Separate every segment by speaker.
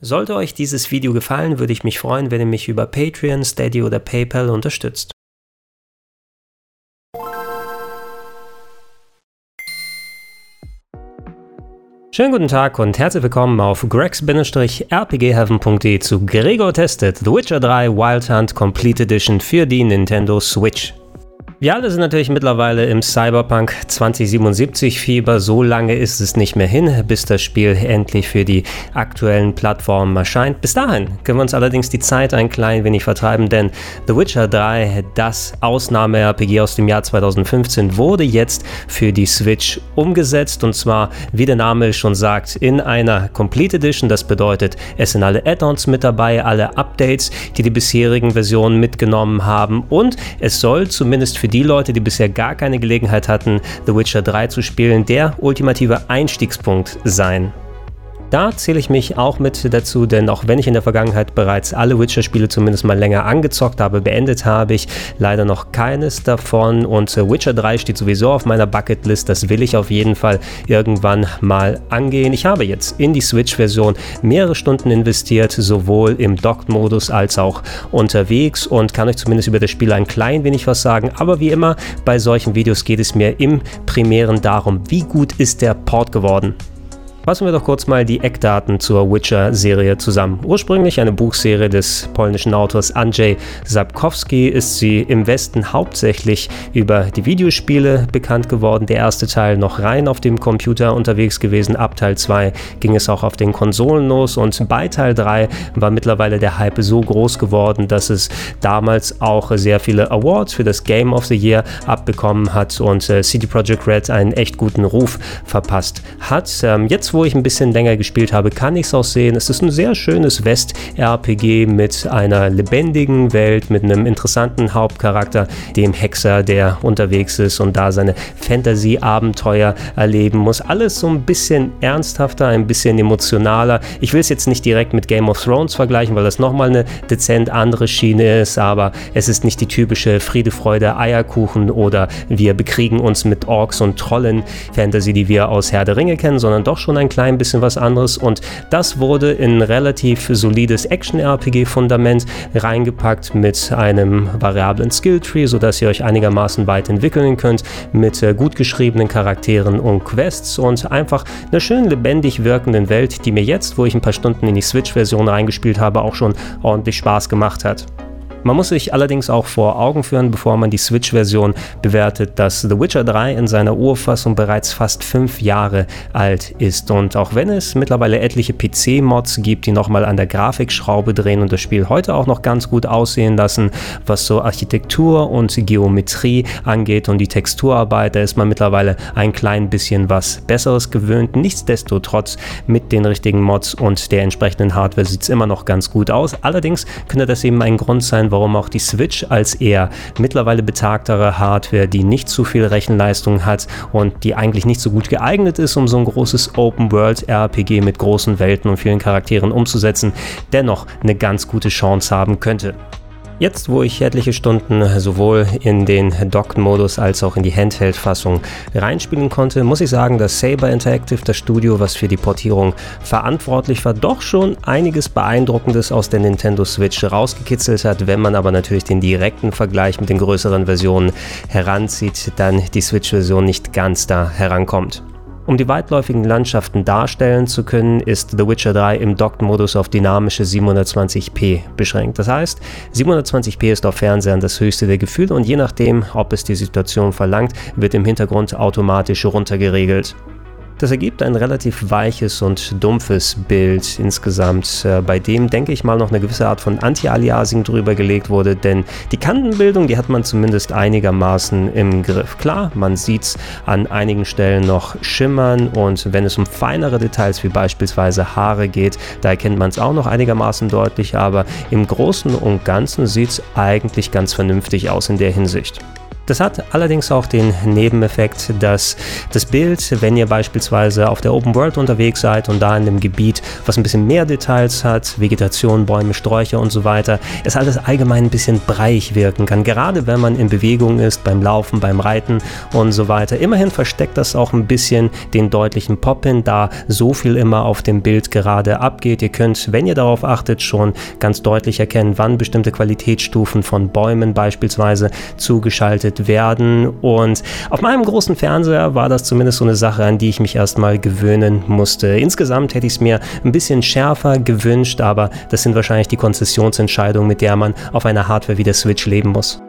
Speaker 1: Sollte euch dieses Video gefallen, würde ich mich freuen, wenn ihr mich über Patreon, Steady oder PayPal unterstützt. Schönen guten Tag und herzlich willkommen auf gregs-rpgheaven.de zu Gregor Tested The Witcher 3 Wild Hunt Complete Edition für die Nintendo Switch. Wir alle sind natürlich mittlerweile im Cyberpunk 2077 Fieber. So lange ist es nicht mehr hin, bis das Spiel endlich für die aktuellen Plattformen erscheint. Bis dahin können wir uns allerdings die Zeit ein klein wenig vertreiben, denn The Witcher 3, das Ausnahme-RPG aus dem Jahr 2015, wurde jetzt für die Switch umgesetzt und zwar, wie der Name schon sagt, in einer Complete Edition. Das bedeutet, es sind alle Add-ons mit dabei, alle Updates, die die bisherigen Versionen mitgenommen haben und es soll zumindest für für die Leute, die bisher gar keine Gelegenheit hatten, The Witcher 3 zu spielen, der ultimative Einstiegspunkt sein. Da zähle ich mich auch mit dazu, denn auch wenn ich in der Vergangenheit bereits alle Witcher-Spiele zumindest mal länger angezockt habe, beendet habe ich leider noch keines davon und äh, Witcher 3 steht sowieso auf meiner Bucketlist, das will ich auf jeden Fall irgendwann mal angehen. Ich habe jetzt in die Switch-Version mehrere Stunden investiert, sowohl im Docked-Modus als auch unterwegs und kann euch zumindest über das Spiel ein klein wenig was sagen, aber wie immer bei solchen Videos geht es mir im Primären darum, wie gut ist der Port geworden. Fassen wir doch kurz mal die Eckdaten zur Witcher-Serie zusammen. Ursprünglich eine Buchserie des polnischen Autors Andrzej Sapkowski ist sie im Westen hauptsächlich über die Videospiele bekannt geworden. Der erste Teil noch rein auf dem Computer unterwegs gewesen. Ab Teil 2 ging es auch auf den Konsolen los und bei Teil 3 war mittlerweile der Hype so groß geworden, dass es damals auch sehr viele Awards für das Game of the Year abbekommen hat und äh, CD Projekt Red einen echt guten Ruf verpasst hat. Ähm, jetzt wo ich ein bisschen länger gespielt habe, kann ich es auch sehen. Es ist ein sehr schönes West-RPG mit einer lebendigen Welt, mit einem interessanten Hauptcharakter, dem Hexer, der unterwegs ist und da seine Fantasy-Abenteuer erleben muss. Alles so ein bisschen ernsthafter, ein bisschen emotionaler. Ich will es jetzt nicht direkt mit Game of Thrones vergleichen, weil das nochmal eine dezent andere Schiene ist, aber es ist nicht die typische Friede, Freude, Eierkuchen oder wir bekriegen uns mit Orks und Trollen Fantasy, die wir aus Herr der Ringe kennen, sondern doch schon ein ein klein bisschen was anderes und das wurde in relativ solides Action-RPG-Fundament reingepackt mit einem variablen Skill-Tree, sodass ihr euch einigermaßen weit entwickeln könnt mit äh, gut geschriebenen Charakteren und Quests und einfach einer schön lebendig wirkenden Welt, die mir jetzt, wo ich ein paar Stunden in die Switch-Version reingespielt habe, auch schon ordentlich Spaß gemacht hat. Man muss sich allerdings auch vor Augen führen, bevor man die Switch-Version bewertet, dass The Witcher 3 in seiner Urfassung bereits fast fünf Jahre alt ist. Und auch wenn es mittlerweile etliche PC-Mods gibt, die nochmal an der Grafikschraube drehen und das Spiel heute auch noch ganz gut aussehen lassen, was so Architektur und Geometrie angeht und die Texturarbeit, da ist man mittlerweile ein klein bisschen was Besseres gewöhnt. Nichtsdestotrotz mit den richtigen Mods und der entsprechenden Hardware sieht es immer noch ganz gut aus. Allerdings könnte das eben ein Grund sein, warum auch die Switch als eher mittlerweile betagtere Hardware, die nicht zu viel Rechenleistung hat und die eigentlich nicht so gut geeignet ist, um so ein großes Open-World-RPG mit großen Welten und vielen Charakteren umzusetzen, dennoch eine ganz gute Chance haben könnte. Jetzt, wo ich etliche Stunden sowohl in den Docked-Modus als auch in die Handheld-Fassung reinspielen konnte, muss ich sagen, dass Saber Interactive, das Studio, was für die Portierung verantwortlich war, doch schon einiges Beeindruckendes aus der Nintendo Switch rausgekitzelt hat. Wenn man aber natürlich den direkten Vergleich mit den größeren Versionen heranzieht, dann die Switch-Version nicht ganz da herankommt. Um die weitläufigen Landschaften darstellen zu können, ist The Witcher 3 im Docked-Modus auf dynamische 720p beschränkt. Das heißt, 720p ist auf Fernsehern das höchste der Gefühle und je nachdem, ob es die Situation verlangt, wird im Hintergrund automatisch runtergeregelt. Das ergibt ein relativ weiches und dumpfes Bild insgesamt, äh, bei dem, denke ich mal, noch eine gewisse Art von Anti-Aliasing drüber gelegt wurde, denn die Kantenbildung, die hat man zumindest einigermaßen im Griff. Klar, man sieht es an einigen Stellen noch schimmern und wenn es um feinere Details wie beispielsweise Haare geht, da erkennt man es auch noch einigermaßen deutlich, aber im Großen und Ganzen sieht es eigentlich ganz vernünftig aus in der Hinsicht. Das hat allerdings auch den Nebeneffekt, dass das Bild, wenn ihr beispielsweise auf der Open World unterwegs seid und da in einem Gebiet, was ein bisschen mehr Details hat, Vegetation, Bäume, Sträucher und so weiter, es alles allgemein ein bisschen breiig wirken kann. Gerade wenn man in Bewegung ist, beim Laufen, beim Reiten und so weiter. Immerhin versteckt das auch ein bisschen den deutlichen Pop hin, da so viel immer auf dem Bild gerade abgeht. Ihr könnt, wenn ihr darauf achtet, schon ganz deutlich erkennen, wann bestimmte Qualitätsstufen von Bäumen beispielsweise zugeschaltet verwendet werden. Und auf meinem großen Fernseher war das zumindest so eine Sache, an die ich mich erstmal gewöhnen musste. Insgesamt hätte ich es mir ein bisschen schärfer gewünscht, aber das sind wahrscheinlich die Konzessionsentscheidungen, mit der man auf einer Hardware wie der Switch leben muss.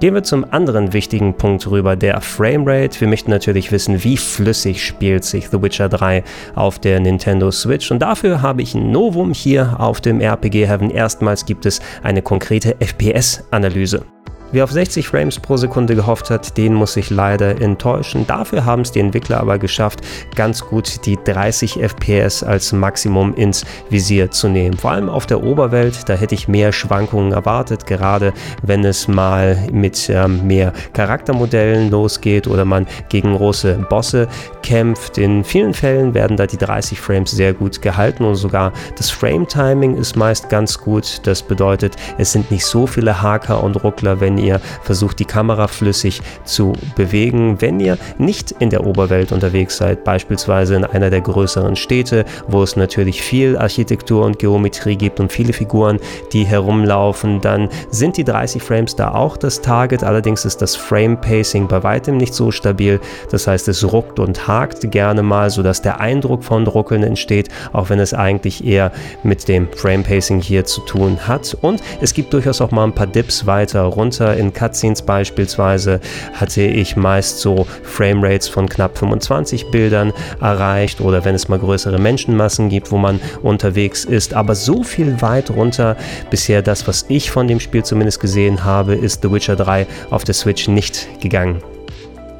Speaker 1: Gehen wir zum anderen wichtigen Punkt rüber, der Framerate. Wir möchten natürlich wissen, wie flüssig spielt sich The Witcher 3 auf der Nintendo Switch. Und dafür habe ich ein Novum hier auf dem RPG Heaven. Erstmals gibt es eine konkrete FPS-Analyse. Wer auf 60 Frames pro Sekunde gehofft hat, den muss ich leider enttäuschen. Dafür haben es die Entwickler aber geschafft, ganz gut die 30 FPS als Maximum ins Visier zu nehmen. Vor allem auf der Oberwelt, da hätte ich mehr Schwankungen erwartet, gerade wenn es mal mit ähm, mehr Charaktermodellen losgeht oder man gegen große Bosse kämpft. In vielen Fällen werden da die 30 Frames sehr gut gehalten und sogar das Frame-Timing ist meist ganz gut. Das bedeutet, es sind nicht so viele Haker und Ruckler, wenn ihr versucht, die Kamera flüssig zu bewegen. Wenn ihr nicht in der Oberwelt unterwegs seid, beispielsweise in einer der größeren Städte, wo es natürlich viel Architektur und Geometrie gibt und viele Figuren, die herumlaufen, dann sind die 30 Frames da auch das Target. Allerdings ist das Frame-Pacing bei weitem nicht so stabil. Das heißt, es ruckt und hakt gerne mal, sodass der Eindruck von Ruckeln entsteht, auch wenn es eigentlich eher mit dem Frame-Pacing hier zu tun hat. Und es gibt durchaus auch mal ein paar Dips weiter runter runter. In Cutscenes beispielsweise hatte ich meist so Framerates von knapp 25 Bildern erreicht oder wenn es mal größere Menschenmassen gibt, wo man unterwegs ist. Aber so viel weit runter bisher das, was ich von dem Spiel zumindest gesehen habe, ist The Witcher 3 auf der Switch nicht gegangen.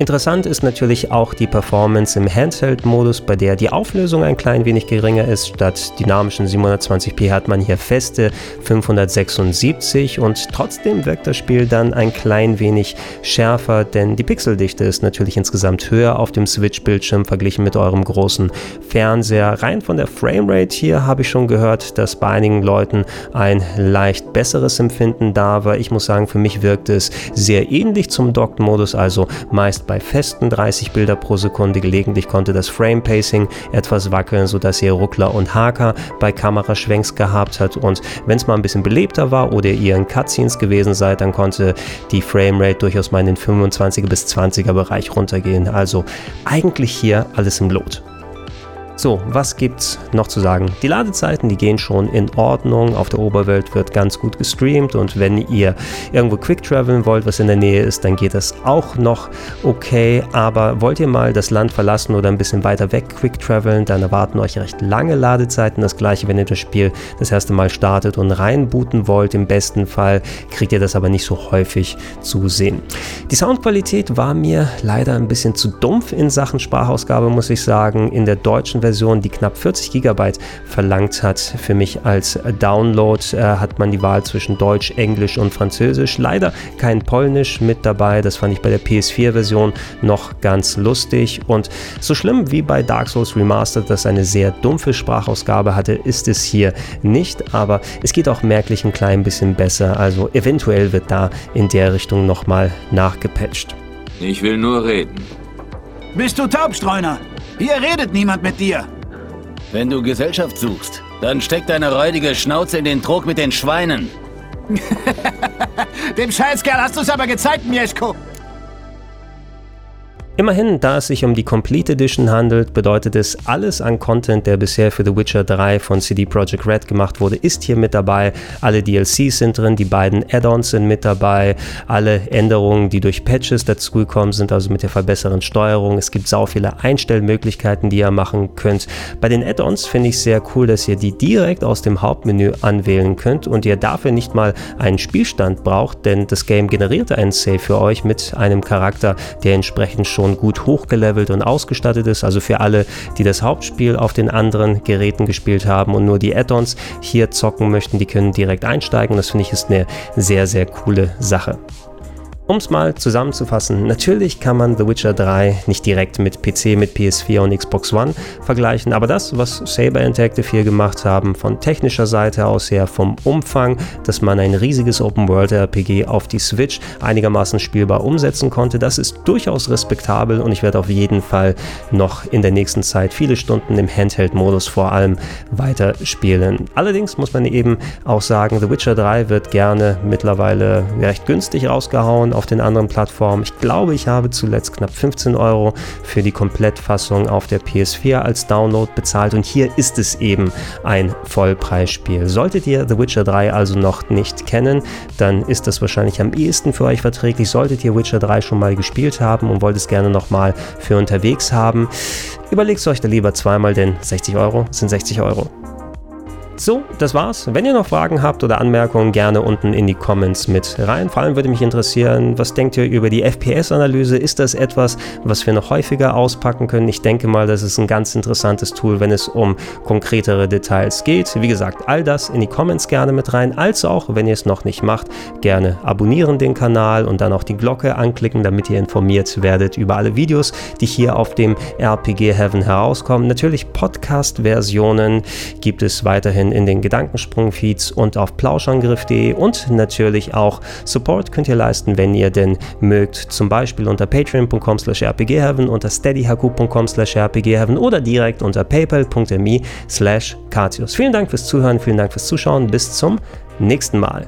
Speaker 1: Interessant ist natürlich auch die Performance im Handheld-Modus, bei der die Auflösung ein klein wenig geringer ist. Statt dynamischen 720p hat man hier feste 576 und trotzdem wirkt das Spiel dann ein klein wenig schärfer, denn die Pixeldichte ist natürlich insgesamt höher auf dem Switch-Bildschirm verglichen mit eurem großen Fernseher. Rein von der Framerate hier habe ich schon gehört, dass bei einigen Leuten ein leicht besseres Empfinden da war. Ich muss sagen, für mich wirkt es sehr ähnlich zum Docked-Modus, also meist bei festen 30 Bilder pro Sekunde. Gelegentlich konnte das Frame Pacing etwas wackeln, sodass ihr Ruckler und Haker bei Kameraschwenks gehabt hat. Und wenn es mal ein bisschen belebter war oder ihr in Cutscenes gewesen seid, dann konnte die Framerate durchaus mal in den 25er bis 20er Bereich runtergehen. Also eigentlich hier alles im Lot. So, was gibt's noch zu sagen? Die Ladezeiten, die gehen schon in Ordnung. Auf der Oberwelt wird ganz gut gestreamt und wenn ihr irgendwo quick traveln wollt, was in der Nähe ist, dann geht das auch noch okay. Aber wollt ihr mal das Land verlassen oder ein bisschen weiter weg quick traveln, dann erwarten euch recht lange Ladezeiten. Das gleiche, wenn ihr das Spiel das erste Mal startet und reinbooten wollt. Im besten Fall kriegt ihr das aber nicht so häufig zu sehen. Die Soundqualität war mir leider ein bisschen zu dumpf in Sachen Sprachausgabe, muss ich sagen. In der deutschen Version Version, die knapp 40 GB verlangt hat. Für mich als Download äh, hat man die Wahl zwischen Deutsch, Englisch und Französisch. Leider kein Polnisch mit dabei. Das fand ich bei der PS4-Version noch ganz lustig. Und so schlimm wie bei Dark Souls Remastered, das eine sehr dumpfe Sprachausgabe hatte, ist es hier nicht. Aber es geht auch merklich ein klein bisschen besser. Also eventuell wird da in der Richtung nochmal nachgepatcht.
Speaker 2: Ich will nur reden.
Speaker 3: Bist du Taubstreuner? Hier redet niemand mit dir.
Speaker 4: Wenn du Gesellschaft suchst, dann steck deine räudige Schnauze in den Trog mit den Schweinen.
Speaker 3: Dem Scheißkerl hast du es aber gezeigt, Mieszko.
Speaker 1: Immerhin, da es sich um die Complete Edition handelt, bedeutet es, alles an Content, der bisher für The Witcher 3 von CD Projekt Red gemacht wurde, ist hier mit dabei. Alle DLCs sind drin, die beiden Add-ons sind mit dabei, alle Änderungen, die durch Patches dazugekommen sind, also mit der verbesserten Steuerung. Es gibt sau viele Einstellmöglichkeiten, die ihr machen könnt. Bei den Add-ons finde ich sehr cool, dass ihr die direkt aus dem Hauptmenü anwählen könnt und ihr dafür nicht mal einen Spielstand braucht, denn das Game generiert einen Save für euch mit einem Charakter, der entsprechend schon schon gut hochgelevelt und ausgestattet ist. Also für alle, die das Hauptspiel auf den anderen Geräten gespielt haben und nur die Add-ons hier zocken möchten, die können direkt einsteigen. Das finde ich ist eine sehr, sehr coole Sache. Um es mal zusammenzufassen, natürlich kann man The Witcher 3 nicht direkt mit PC, mit PS4 und Xbox One vergleichen, aber das, was Saber Interactive hier gemacht haben, von technischer Seite aus her, vom Umfang, dass man ein riesiges Open-World-RPG auf die Switch einigermaßen spielbar umsetzen konnte, das ist durchaus respektabel und ich werde auf jeden Fall noch in der nächsten Zeit viele Stunden im Handheld-Modus vor allem weiterspielen. Allerdings muss man eben auch sagen, The Witcher 3 wird gerne mittlerweile recht günstig rausgehauen auf den anderen Plattformen. Ich glaube, ich habe zuletzt knapp 15 Euro für die Komplettfassung auf der PS4 als Download bezahlt und hier ist es eben ein Vollpreisspiel. Solltet ihr The Witcher 3 also noch nicht kennen, dann ist das wahrscheinlich am ehesten für euch verträglich. Solltet ihr Witcher 3 schon mal gespielt haben und wollt es gerne nochmal für unterwegs haben, überlegt es euch da lieber zweimal, denn 60 Euro sind 60 Euro. So, das war's. Wenn ihr noch Fragen habt oder Anmerkungen, gerne unten in die Comments mit rein. Vor allem würde mich interessieren, was denkt ihr über die FPS-Analyse? Ist das etwas, was wir noch häufiger auspacken können? Ich denke mal, das ist ein ganz interessantes Tool, wenn es um konkretere Details geht. Wie gesagt, all das in die Comments gerne mit rein. Als auch, wenn ihr es noch nicht macht, gerne abonnieren den Kanal und dann auch die Glocke anklicken, damit ihr informiert werdet über alle Videos, die hier auf dem RPG Heaven herauskommen. Natürlich Podcast-Versionen gibt es weiterhin in den Gedankensprung-Feeds und auf plauschangriff.de und natürlich auch Support könnt ihr leisten, wenn ihr denn mögt, zum Beispiel unter patreon.com slash rpgheaven, unter steadyhq.com slash rpgheaven oder direkt unter paypal.me slash Vielen Dank fürs Zuhören, vielen Dank fürs Zuschauen, bis zum nächsten Mal.